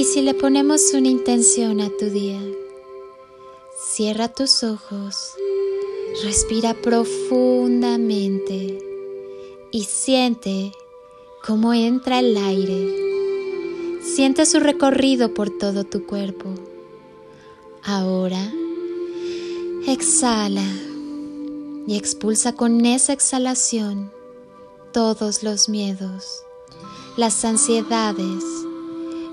Y si le ponemos una intención a tu día, cierra tus ojos, respira profundamente y siente cómo entra el aire. Siente su recorrido por todo tu cuerpo. Ahora, exhala y expulsa con esa exhalación todos los miedos, las ansiedades,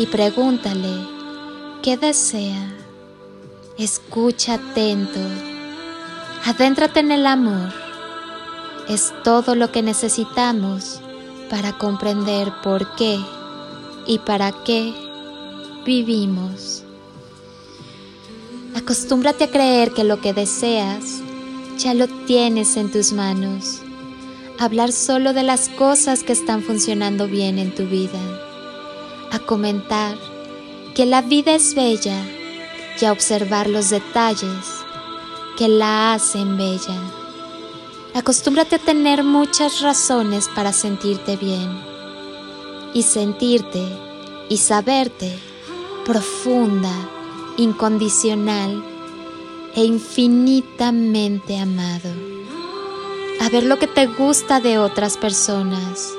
y pregúntale qué desea. Escucha atento, adéntrate en el amor. Es todo lo que necesitamos para comprender por qué y para qué vivimos. Acostúmbrate a creer que lo que deseas ya lo tienes en tus manos hablar solo de las cosas que están funcionando bien en tu vida, a comentar que la vida es bella y a observar los detalles que la hacen bella. Acostúmbrate a tener muchas razones para sentirte bien y sentirte y saberte profunda, incondicional e infinitamente amado a ver lo que te gusta de otras personas,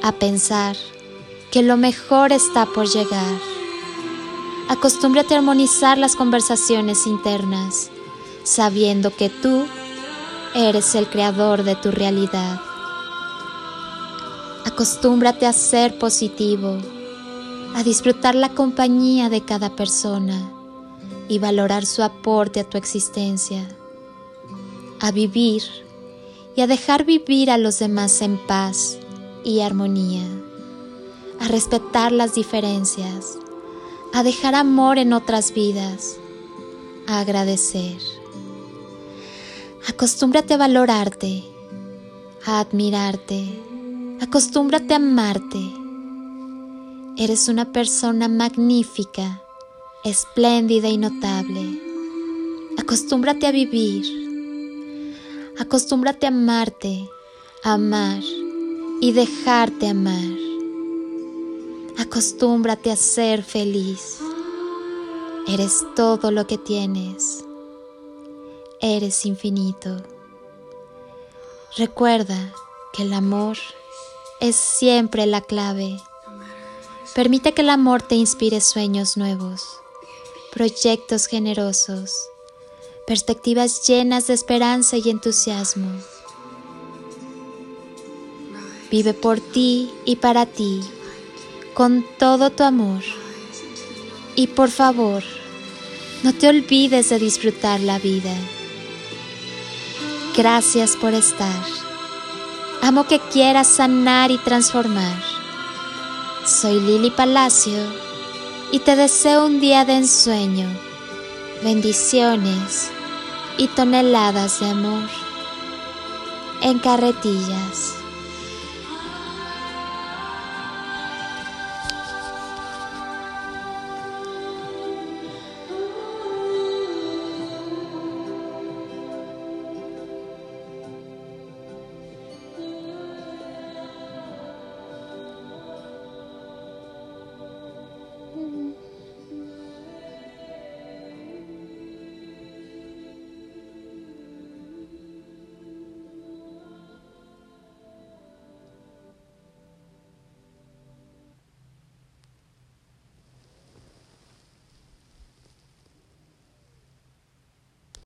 a pensar que lo mejor está por llegar. Acostúmbrate a armonizar las conversaciones internas, sabiendo que tú eres el creador de tu realidad. Acostúmbrate a ser positivo, a disfrutar la compañía de cada persona y valorar su aporte a tu existencia, a vivir y a dejar vivir a los demás en paz y armonía, a respetar las diferencias, a dejar amor en otras vidas, a agradecer. Acostúmbrate a valorarte, a admirarte, acostúmbrate a amarte. Eres una persona magnífica, espléndida y notable. Acostúmbrate a vivir Acostúmbrate a amarte, a amar y dejarte amar. Acostúmbrate a ser feliz. Eres todo lo que tienes. Eres infinito. Recuerda que el amor es siempre la clave. Permite que el amor te inspire sueños nuevos, proyectos generosos perspectivas llenas de esperanza y entusiasmo. Vive por ti y para ti, con todo tu amor. Y por favor, no te olvides de disfrutar la vida. Gracias por estar. Amo que quieras sanar y transformar. Soy Lili Palacio y te deseo un día de ensueño. Bendiciones y toneladas de amor en carretillas.